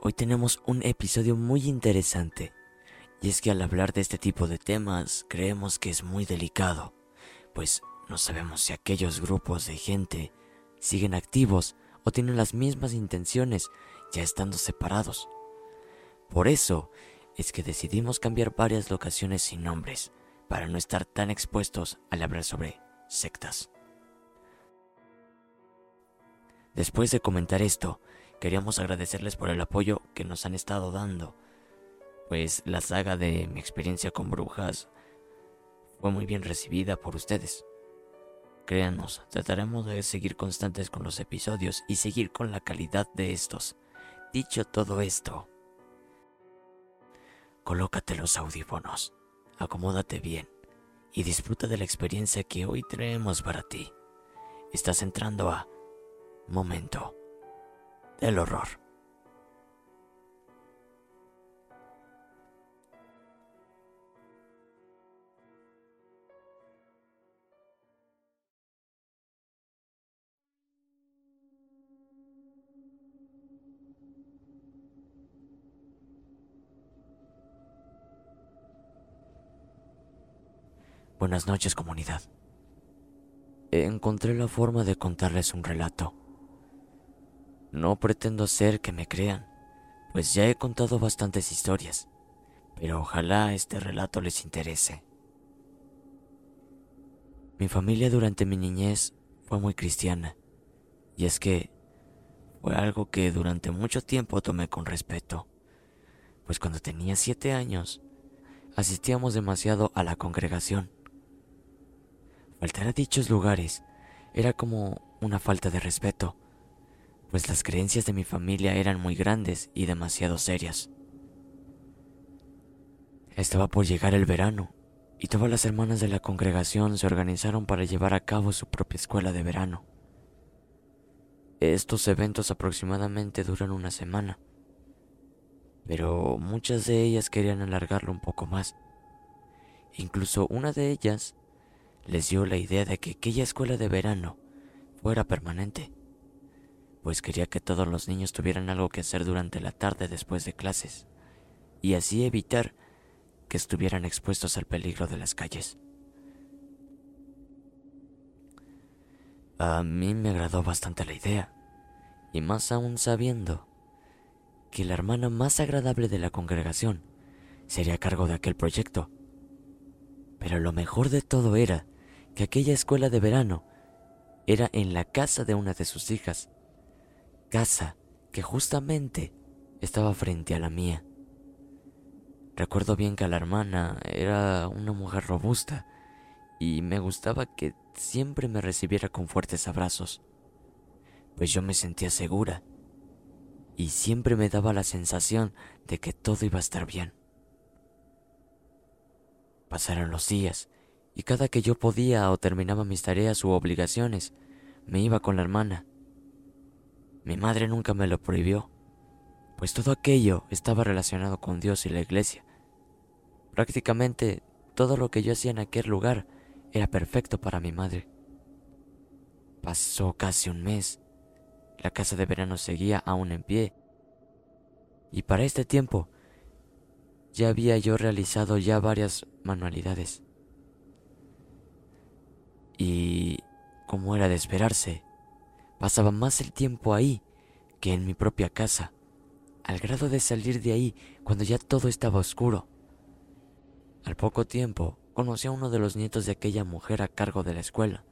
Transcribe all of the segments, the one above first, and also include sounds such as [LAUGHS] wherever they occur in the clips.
hoy tenemos un episodio muy interesante. Y es que al hablar de este tipo de temas creemos que es muy delicado, pues no sabemos si aquellos grupos de gente siguen activos o tienen las mismas intenciones ya estando separados. Por eso es que decidimos cambiar varias locaciones sin nombres para no estar tan expuestos al hablar sobre sectas. Después de comentar esto, queríamos agradecerles por el apoyo que nos han estado dando, pues la saga de mi experiencia con brujas fue muy bien recibida por ustedes. Créanos, trataremos de seguir constantes con los episodios y seguir con la calidad de estos. Dicho todo esto, colócate los audífonos, acomódate bien y disfruta de la experiencia que hoy traemos para ti. Estás entrando a Momento del Horror. Buenas noches comunidad. Encontré la forma de contarles un relato. No pretendo ser que me crean, pues ya he contado bastantes historias, pero ojalá este relato les interese. Mi familia durante mi niñez fue muy cristiana, y es que fue algo que durante mucho tiempo tomé con respeto, pues cuando tenía siete años asistíamos demasiado a la congregación Faltar a dichos lugares era como una falta de respeto, pues las creencias de mi familia eran muy grandes y demasiado serias. Estaba por llegar el verano y todas las hermanas de la congregación se organizaron para llevar a cabo su propia escuela de verano. Estos eventos aproximadamente duran una semana, pero muchas de ellas querían alargarlo un poco más. Incluso una de ellas les dio la idea de que aquella escuela de verano fuera permanente, pues quería que todos los niños tuvieran algo que hacer durante la tarde después de clases, y así evitar que estuvieran expuestos al peligro de las calles. A mí me agradó bastante la idea, y más aún sabiendo que la hermana más agradable de la congregación sería cargo de aquel proyecto. Pero lo mejor de todo era que aquella escuela de verano era en la casa de una de sus hijas, casa que justamente estaba frente a la mía. Recuerdo bien que la hermana era una mujer robusta y me gustaba que siempre me recibiera con fuertes abrazos. pues yo me sentía segura y siempre me daba la sensación de que todo iba a estar bien. Pasaron los días y cada que yo podía o terminaba mis tareas u obligaciones, me iba con la hermana. Mi madre nunca me lo prohibió, pues todo aquello estaba relacionado con Dios y la iglesia. Prácticamente todo lo que yo hacía en aquel lugar era perfecto para mi madre. Pasó casi un mes. La casa de verano seguía aún en pie. Y para este tiempo ya había yo realizado ya varias manualidades. Y, como era de esperarse, pasaba más el tiempo ahí que en mi propia casa, al grado de salir de ahí cuando ya todo estaba oscuro. Al poco tiempo conocí a uno de los nietos de aquella mujer a cargo de la escuela.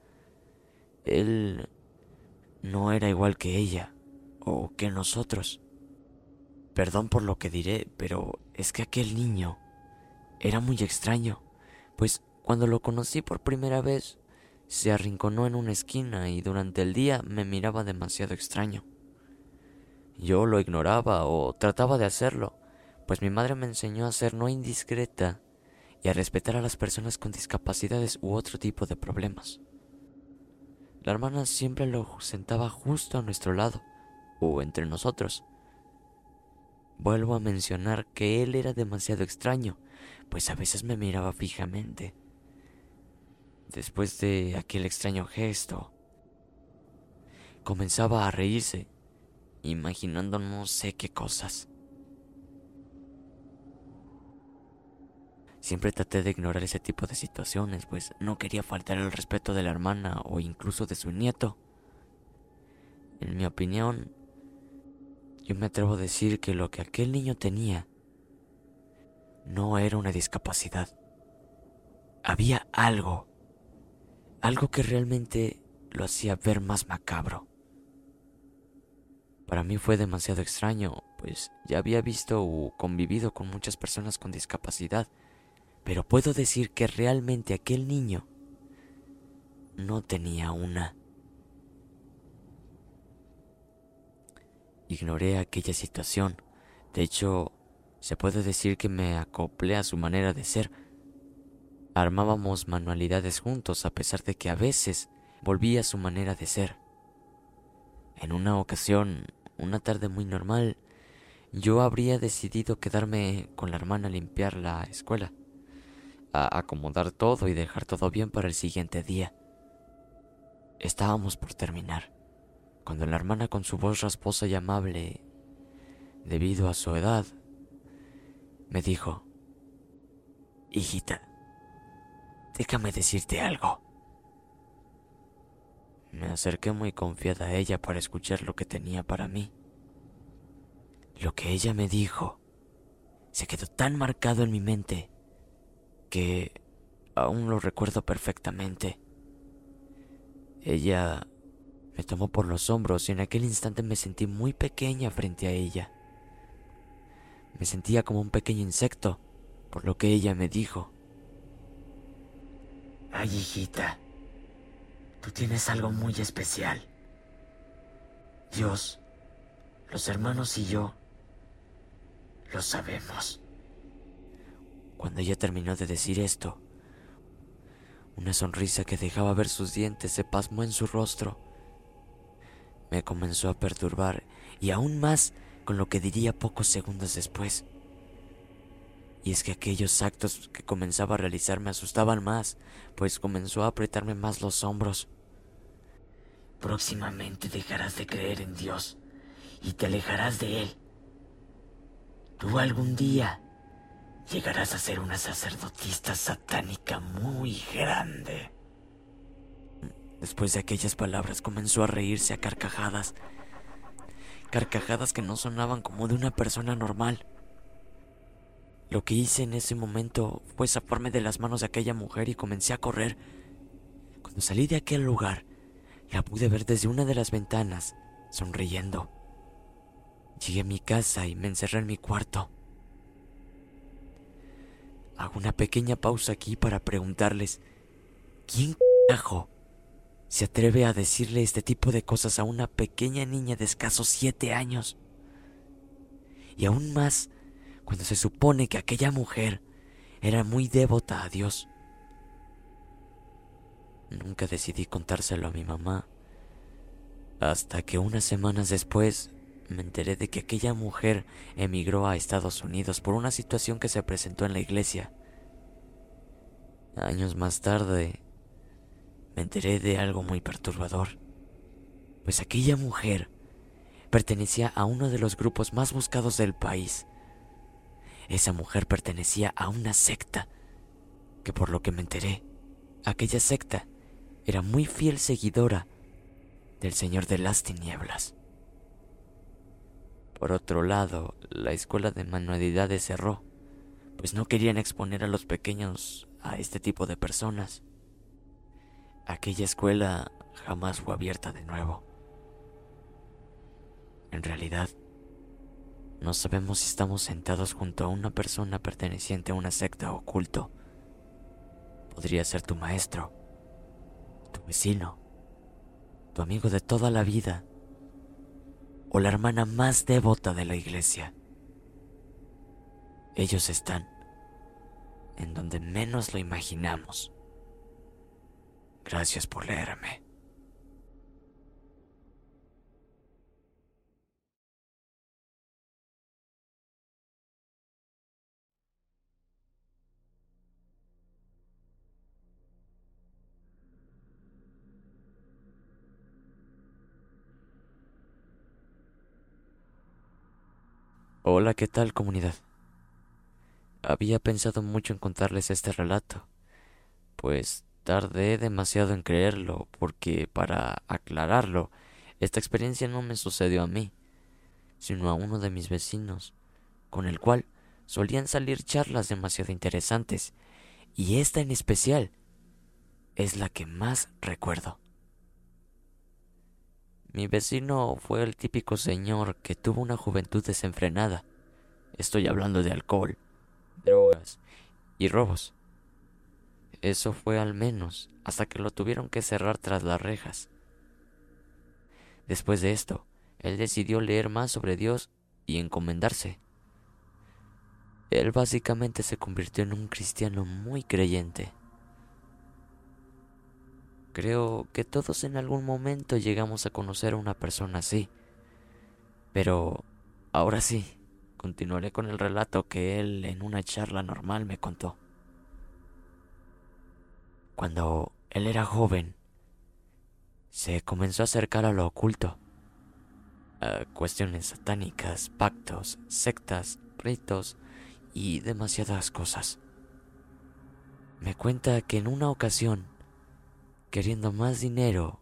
Él no era igual que ella o que nosotros. Perdón por lo que diré, pero es que aquel niño era muy extraño, pues cuando lo conocí por primera vez se arrinconó en una esquina y durante el día me miraba demasiado extraño. Yo lo ignoraba o trataba de hacerlo, pues mi madre me enseñó a ser no indiscreta y a respetar a las personas con discapacidades u otro tipo de problemas. La hermana siempre lo sentaba justo a nuestro lado, o entre nosotros. Vuelvo a mencionar que él era demasiado extraño, pues a veces me miraba fijamente. Después de aquel extraño gesto, comenzaba a reírse, imaginando no sé qué cosas. Siempre traté de ignorar ese tipo de situaciones, pues no quería faltar el respeto de la hermana o incluso de su nieto. En mi opinión, yo me atrevo a decir que lo que aquel niño tenía no era una discapacidad. Había algo, algo que realmente lo hacía ver más macabro. Para mí fue demasiado extraño, pues ya había visto o convivido con muchas personas con discapacidad pero puedo decir que realmente aquel niño no tenía una. Ignoré aquella situación. De hecho, se puede decir que me acoplé a su manera de ser. Armábamos manualidades juntos a pesar de que a veces volvía a su manera de ser. En una ocasión, una tarde muy normal, yo habría decidido quedarme con la hermana a limpiar la escuela acomodar todo y dejar todo bien para el siguiente día. Estábamos por terminar, cuando la hermana con su voz rasposa y amable, debido a su edad, me dijo, Hijita, déjame decirte algo. Me acerqué muy confiada a ella para escuchar lo que tenía para mí. Lo que ella me dijo se quedó tan marcado en mi mente que aún lo recuerdo perfectamente. Ella me tomó por los hombros y en aquel instante me sentí muy pequeña frente a ella. Me sentía como un pequeño insecto, por lo que ella me dijo. Ay, hijita, tú tienes algo muy especial. Dios, los hermanos y yo lo sabemos. Cuando ella terminó de decir esto, una sonrisa que dejaba ver sus dientes se pasmó en su rostro. Me comenzó a perturbar y aún más con lo que diría pocos segundos después. Y es que aquellos actos que comenzaba a realizar me asustaban más, pues comenzó a apretarme más los hombros. Próximamente dejarás de creer en Dios y te alejarás de Él. Tú algún día llegarás a ser una sacerdotista satánica muy grande. Después de aquellas palabras comenzó a reírse a carcajadas. Carcajadas que no sonaban como de una persona normal. Lo que hice en ese momento fue zafarme de las manos de aquella mujer y comencé a correr. Cuando salí de aquel lugar, la pude ver desde una de las ventanas, sonriendo. Llegué a mi casa y me encerré en mi cuarto. Hago una pequeña pausa aquí para preguntarles, ¿quién carajo se atreve a decirle este tipo de cosas a una pequeña niña de escasos siete años? Y aún más cuando se supone que aquella mujer era muy devota a Dios. Nunca decidí contárselo a mi mamá, hasta que unas semanas después me enteré de que aquella mujer emigró a Estados Unidos por una situación que se presentó en la iglesia. Años más tarde, me enteré de algo muy perturbador, pues aquella mujer pertenecía a uno de los grupos más buscados del país. Esa mujer pertenecía a una secta, que por lo que me enteré, aquella secta era muy fiel seguidora del Señor de las Tinieblas. Por otro lado, la escuela de manualidades cerró, pues no querían exponer a los pequeños a este tipo de personas. Aquella escuela jamás fue abierta de nuevo. En realidad, no sabemos si estamos sentados junto a una persona perteneciente a una secta o culto. Podría ser tu maestro, tu vecino, tu amigo de toda la vida o la hermana más devota de la iglesia. Ellos están en donde menos lo imaginamos. Gracias por leerme. Hola, ¿qué tal comunidad? Había pensado mucho en contarles este relato, pues tardé demasiado en creerlo, porque para aclararlo, esta experiencia no me sucedió a mí, sino a uno de mis vecinos, con el cual solían salir charlas demasiado interesantes, y esta en especial es la que más recuerdo. Mi vecino fue el típico señor que tuvo una juventud desenfrenada. Estoy hablando de alcohol, drogas y robos. Eso fue al menos hasta que lo tuvieron que cerrar tras las rejas. Después de esto, él decidió leer más sobre Dios y encomendarse. Él básicamente se convirtió en un cristiano muy creyente. Creo que todos en algún momento llegamos a conocer a una persona así. Pero ahora sí, continuaré con el relato que él en una charla normal me contó. Cuando él era joven, se comenzó a acercar a lo oculto, a cuestiones satánicas, pactos, sectas, ritos y demasiadas cosas. Me cuenta que en una ocasión, queriendo más dinero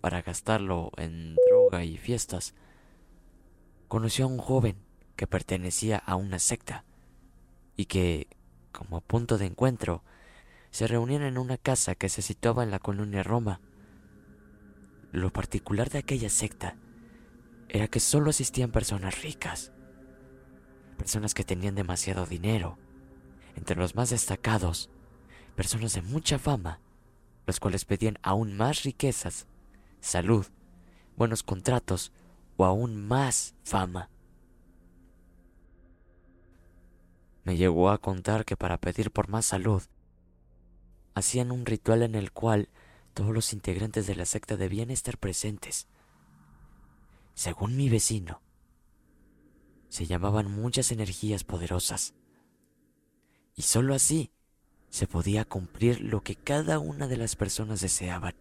para gastarlo en droga y fiestas, conoció a un joven que pertenecía a una secta y que, como punto de encuentro, se reunían en una casa que se situaba en la colonia Roma. Lo particular de aquella secta era que solo asistían personas ricas, personas que tenían demasiado dinero, entre los más destacados, personas de mucha fama, los cuales pedían aún más riquezas, salud, buenos contratos o aún más fama. Me llegó a contar que para pedir por más salud, hacían un ritual en el cual todos los integrantes de la secta debían estar presentes. Según mi vecino, se llamaban muchas energías poderosas. Y sólo así se podía cumplir lo que cada una de las personas deseaban.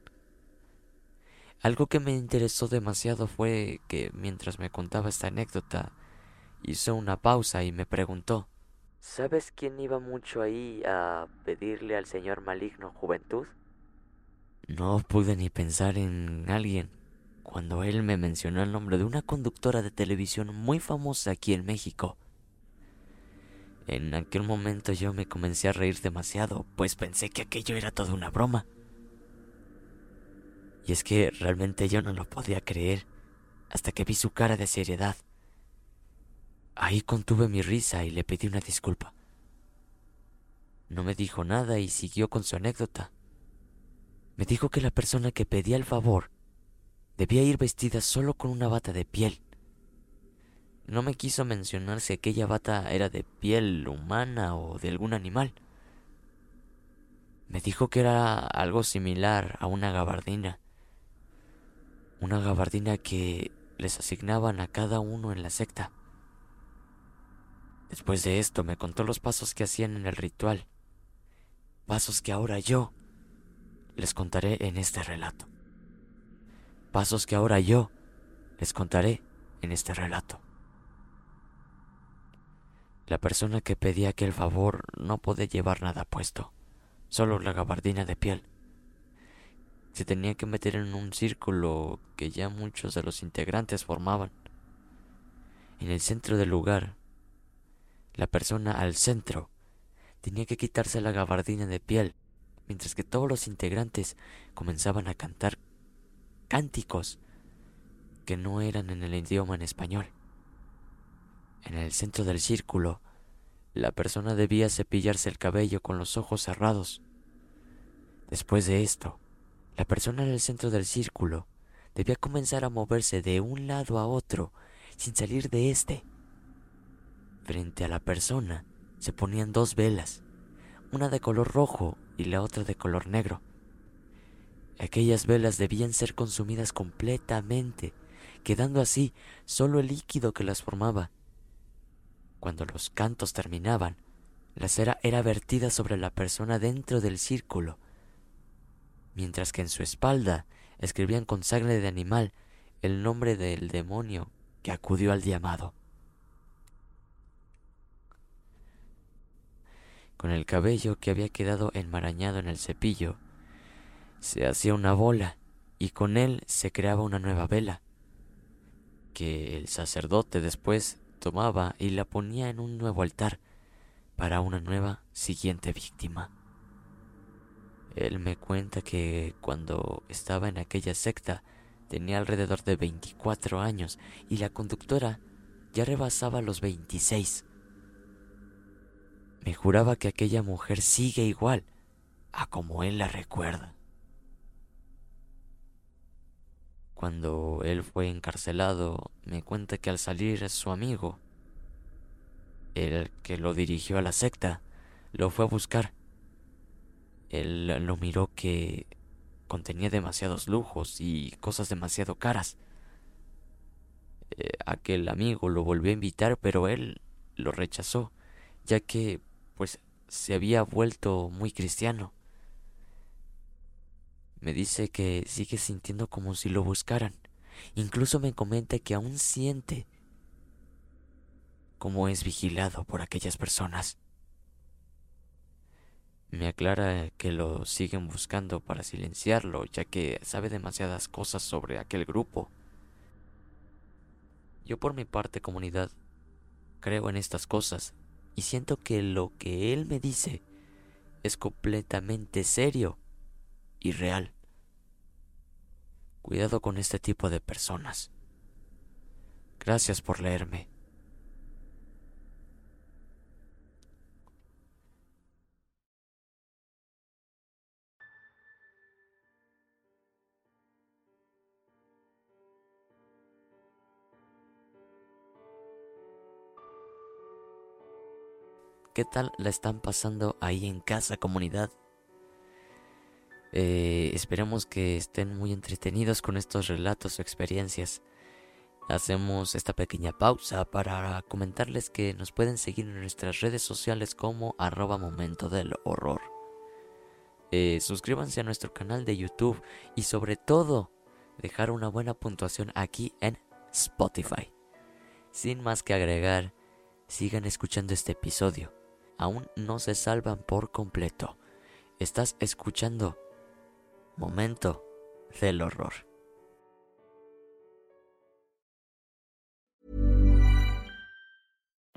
Algo que me interesó demasiado fue que mientras me contaba esta anécdota, hizo una pausa y me preguntó, ¿Sabes quién iba mucho ahí a pedirle al señor maligno juventud? No pude ni pensar en alguien cuando él me mencionó el nombre de una conductora de televisión muy famosa aquí en México. En aquel momento yo me comencé a reír demasiado, pues pensé que aquello era toda una broma. Y es que realmente yo no lo podía creer hasta que vi su cara de seriedad. Ahí contuve mi risa y le pedí una disculpa. No me dijo nada y siguió con su anécdota. Me dijo que la persona que pedía el favor debía ir vestida solo con una bata de piel. No me quiso mencionar si aquella bata era de piel humana o de algún animal. Me dijo que era algo similar a una gabardina. Una gabardina que les asignaban a cada uno en la secta. Después de esto me contó los pasos que hacían en el ritual. Pasos que ahora yo les contaré en este relato. Pasos que ahora yo les contaré en este relato. La persona que pedía aquel favor no podía llevar nada puesto, solo la gabardina de piel. Se tenía que meter en un círculo que ya muchos de los integrantes formaban. En el centro del lugar, la persona al centro tenía que quitarse la gabardina de piel, mientras que todos los integrantes comenzaban a cantar cánticos que no eran en el idioma en español. En el centro del círculo, la persona debía cepillarse el cabello con los ojos cerrados. Después de esto, la persona en el centro del círculo debía comenzar a moverse de un lado a otro sin salir de éste. Frente a la persona se ponían dos velas, una de color rojo y la otra de color negro. Aquellas velas debían ser consumidas completamente, quedando así solo el líquido que las formaba cuando los cantos terminaban, la cera era vertida sobre la persona dentro del círculo, mientras que en su espalda escribían con sangre de animal el nombre del demonio que acudió al llamado. Con el cabello que había quedado enmarañado en el cepillo, se hacía una bola y con él se creaba una nueva vela, que el sacerdote después tomaba y la ponía en un nuevo altar para una nueva siguiente víctima. Él me cuenta que cuando estaba en aquella secta tenía alrededor de 24 años y la conductora ya rebasaba los 26. Me juraba que aquella mujer sigue igual a como él la recuerda. Cuando él fue encarcelado, me cuenta que al salir su amigo, el que lo dirigió a la secta, lo fue a buscar. Él lo miró que contenía demasiados lujos y cosas demasiado caras. Eh, aquel amigo lo volvió a invitar, pero él lo rechazó, ya que pues se había vuelto muy cristiano. Me dice que sigue sintiendo como si lo buscaran. Incluso me comenta que aún siente como es vigilado por aquellas personas. Me aclara que lo siguen buscando para silenciarlo, ya que sabe demasiadas cosas sobre aquel grupo. Yo por mi parte, comunidad, creo en estas cosas y siento que lo que él me dice es completamente serio y real. Cuidado con este tipo de personas. Gracias por leerme. ¿Qué tal la están pasando ahí en casa, comunidad? Eh, esperemos que estén muy entretenidos con estos relatos o experiencias. Hacemos esta pequeña pausa para comentarles que nos pueden seguir en nuestras redes sociales como arroba momento del horror. Eh, suscríbanse a nuestro canal de YouTube y sobre todo dejar una buena puntuación aquí en Spotify. Sin más que agregar, sigan escuchando este episodio. Aún no se salvan por completo. Estás escuchando Momento del horror.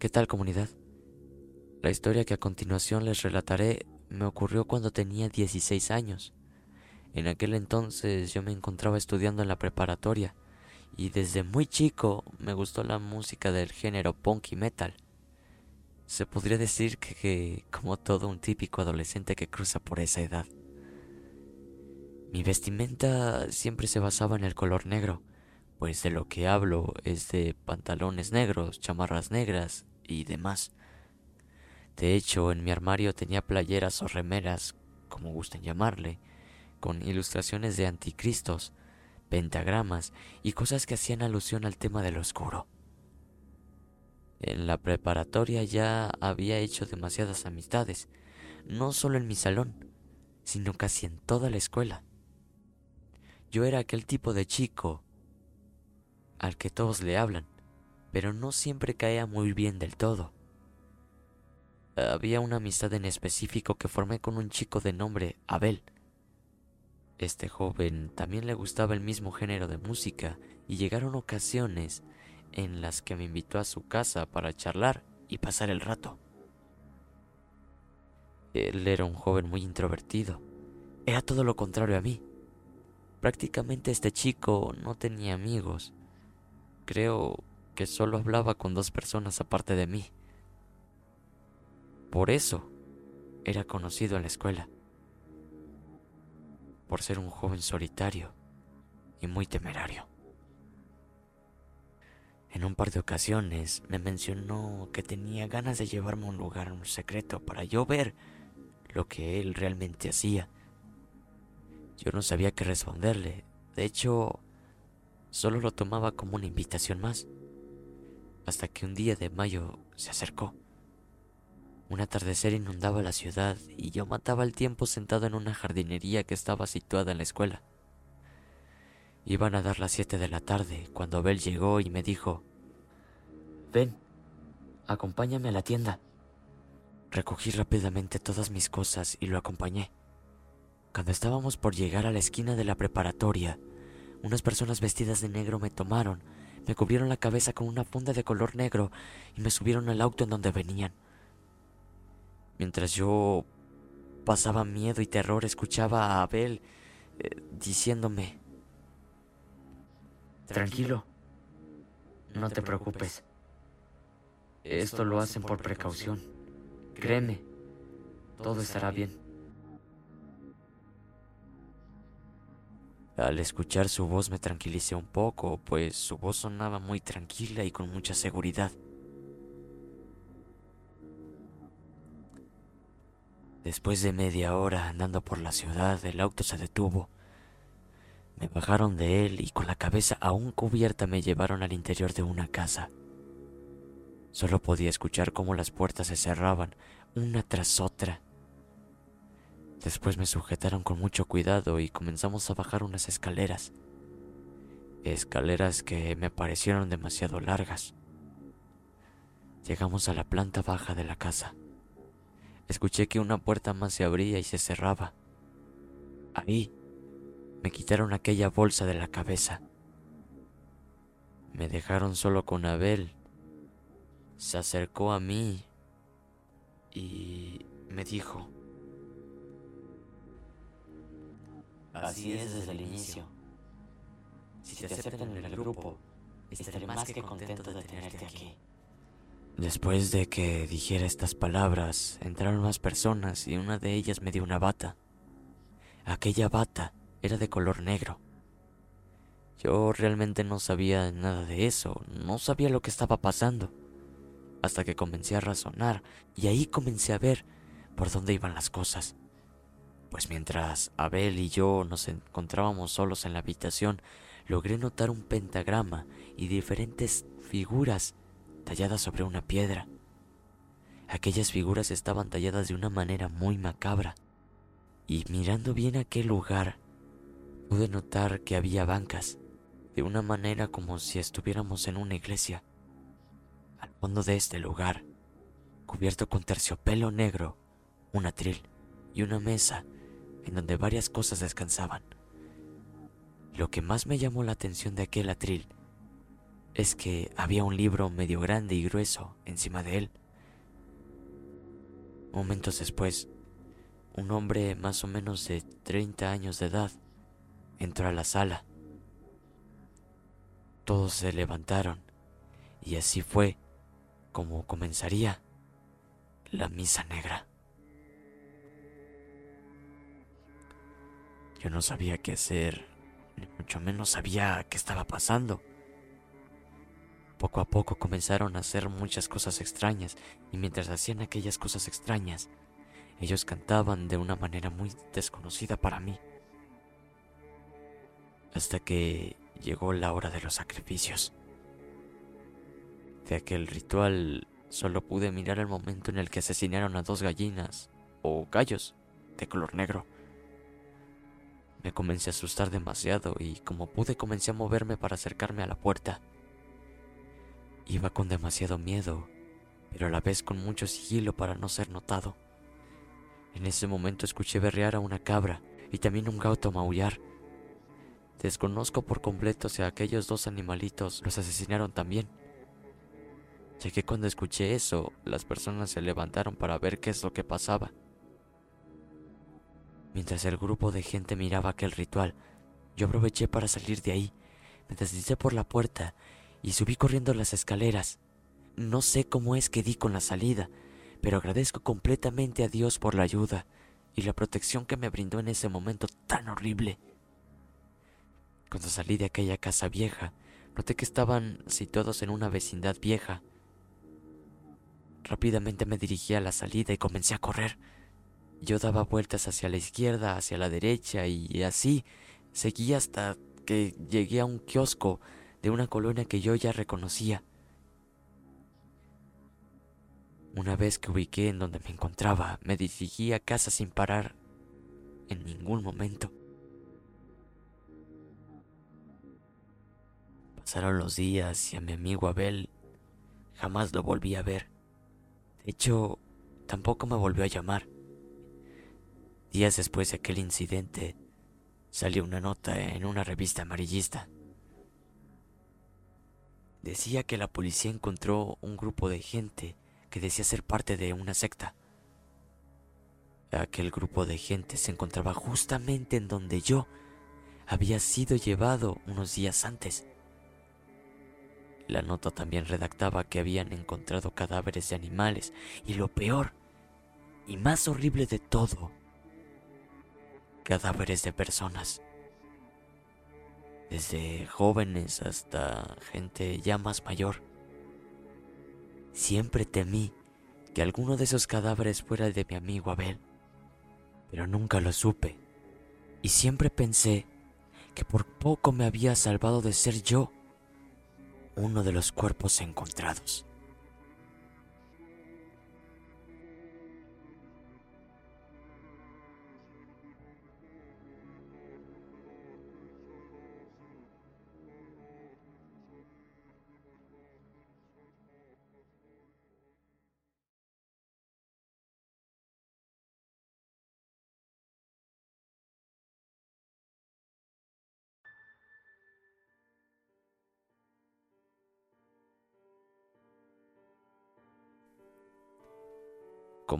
¿Qué tal comunidad? La historia que a continuación les relataré me ocurrió cuando tenía 16 años. En aquel entonces yo me encontraba estudiando en la preparatoria y desde muy chico me gustó la música del género punk y metal. Se podría decir que, que como todo un típico adolescente que cruza por esa edad. Mi vestimenta siempre se basaba en el color negro, pues de lo que hablo es de pantalones negros, chamarras negras y demás. De hecho, en mi armario tenía playeras o remeras, como gusten llamarle, con ilustraciones de anticristos, pentagramas y cosas que hacían alusión al tema del oscuro. En la preparatoria ya había hecho demasiadas amistades, no solo en mi salón, sino casi en toda la escuela. Yo era aquel tipo de chico al que todos le hablan, pero no siempre caía muy bien del todo. Había una amistad en específico que formé con un chico de nombre Abel. Este joven también le gustaba el mismo género de música y llegaron ocasiones en las que me invitó a su casa para charlar y pasar el rato. Él era un joven muy introvertido. Era todo lo contrario a mí. Prácticamente este chico no tenía amigos. Creo que solo hablaba con dos personas aparte de mí. Por eso era conocido en la escuela, por ser un joven solitario y muy temerario. En un par de ocasiones me mencionó que tenía ganas de llevarme a un lugar un secreto para yo ver lo que él realmente hacía. Yo no sabía qué responderle. De hecho, solo lo tomaba como una invitación más. Hasta que un día de mayo se acercó. Un atardecer inundaba la ciudad y yo mataba el tiempo sentado en una jardinería que estaba situada en la escuela. Iban a dar las siete de la tarde cuando Abel llegó y me dijo, Ven, acompáñame a la tienda. Recogí rápidamente todas mis cosas y lo acompañé. Cuando estábamos por llegar a la esquina de la preparatoria, unas personas vestidas de negro me tomaron, me cubrieron la cabeza con una funda de color negro y me subieron al auto en donde venían. Mientras yo pasaba miedo y terror, escuchaba a Abel eh, diciéndome, Tranquilo, no te preocupes. Esto lo hacen por precaución. Créeme, todo estará bien. Al escuchar su voz me tranquilicé un poco, pues su voz sonaba muy tranquila y con mucha seguridad. Después de media hora andando por la ciudad, el auto se detuvo. Me bajaron de él y con la cabeza aún cubierta me llevaron al interior de una casa. Solo podía escuchar cómo las puertas se cerraban una tras otra. Después me sujetaron con mucho cuidado y comenzamos a bajar unas escaleras. Escaleras que me parecieron demasiado largas. Llegamos a la planta baja de la casa. Escuché que una puerta más se abría y se cerraba. Ahí me quitaron aquella bolsa de la cabeza. Me dejaron solo con Abel. Se acercó a mí y me dijo, Así es desde el inicio. Si te aceptan en el grupo, estaré más que contento de tenerte aquí. Después de que dijera estas palabras, entraron más personas y una de ellas me dio una bata. Aquella bata era de color negro, Yo realmente no sabía nada de eso, no sabía lo que estaba pasando, hasta que comencé a razonar y ahí comencé a ver por dónde iban las cosas. Pues mientras Abel y yo nos encontrábamos solos en la habitación, logré notar un pentagrama y diferentes figuras talladas sobre una piedra. Aquellas figuras estaban talladas de una manera muy macabra, y mirando bien aquel lugar, pude notar que había bancas, de una manera como si estuviéramos en una iglesia. Al fondo de este lugar, cubierto con terciopelo negro, un atril y una mesa en donde varias cosas descansaban. Lo que más me llamó la atención de aquel atril es que había un libro medio grande y grueso encima de él. Momentos después, un hombre más o menos de 30 años de edad entró a la sala. Todos se levantaron y así fue como comenzaría la misa negra. Yo no sabía qué hacer, ni mucho menos sabía qué estaba pasando. Poco a poco comenzaron a hacer muchas cosas extrañas y mientras hacían aquellas cosas extrañas, ellos cantaban de una manera muy desconocida para mí. Hasta que llegó la hora de los sacrificios. De aquel ritual solo pude mirar el momento en el que asesinaron a dos gallinas o gallos de color negro. Me comencé a asustar demasiado y como pude comencé a moverme para acercarme a la puerta. Iba con demasiado miedo, pero a la vez con mucho sigilo para no ser notado. En ese momento escuché berrear a una cabra y también un gato maullar. Desconozco por completo si aquellos dos animalitos los asesinaron también. Ya que cuando escuché eso, las personas se levantaron para ver qué es lo que pasaba. Mientras el grupo de gente miraba aquel ritual, yo aproveché para salir de ahí. Me deslizé por la puerta y subí corriendo las escaleras. No sé cómo es que di con la salida, pero agradezco completamente a Dios por la ayuda y la protección que me brindó en ese momento tan horrible. Cuando salí de aquella casa vieja, noté que estaban situados en una vecindad vieja. Rápidamente me dirigí a la salida y comencé a correr. Yo daba vueltas hacia la izquierda, hacia la derecha y así seguí hasta que llegué a un kiosco de una colonia que yo ya reconocía. Una vez que ubiqué en donde me encontraba, me dirigí a casa sin parar en ningún momento. Pasaron los días y a mi amigo Abel jamás lo volví a ver. De hecho, tampoco me volvió a llamar. Días después de aquel incidente, salió una nota en una revista amarillista decía que la policía encontró un grupo de gente que decía ser parte de una secta. Aquel grupo de gente se encontraba justamente en donde yo había sido llevado unos días antes. La nota también redactaba que habían encontrado cadáveres de animales y lo peor y más horrible de todo, cadáveres de personas desde jóvenes hasta gente ya más mayor. Siempre temí que alguno de esos cadáveres fuera de mi amigo Abel, pero nunca lo supe, y siempre pensé que por poco me había salvado de ser yo uno de los cuerpos encontrados.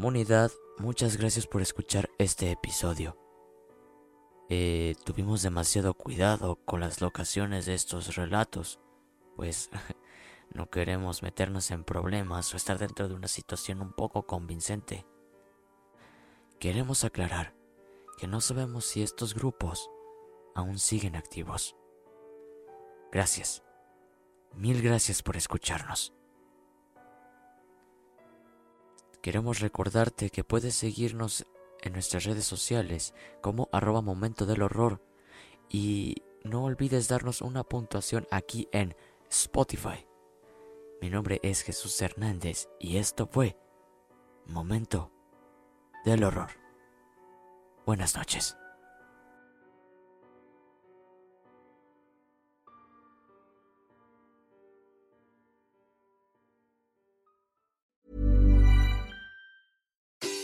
Comunidad, muchas gracias por escuchar este episodio. Eh, tuvimos demasiado cuidado con las locaciones de estos relatos, pues [LAUGHS] no queremos meternos en problemas o estar dentro de una situación un poco convincente. Queremos aclarar que no sabemos si estos grupos aún siguen activos. Gracias. Mil gracias por escucharnos. Queremos recordarte que puedes seguirnos en nuestras redes sociales como arroba momento del horror y no olvides darnos una puntuación aquí en Spotify. Mi nombre es Jesús Hernández y esto fue Momento del Horror. Buenas noches.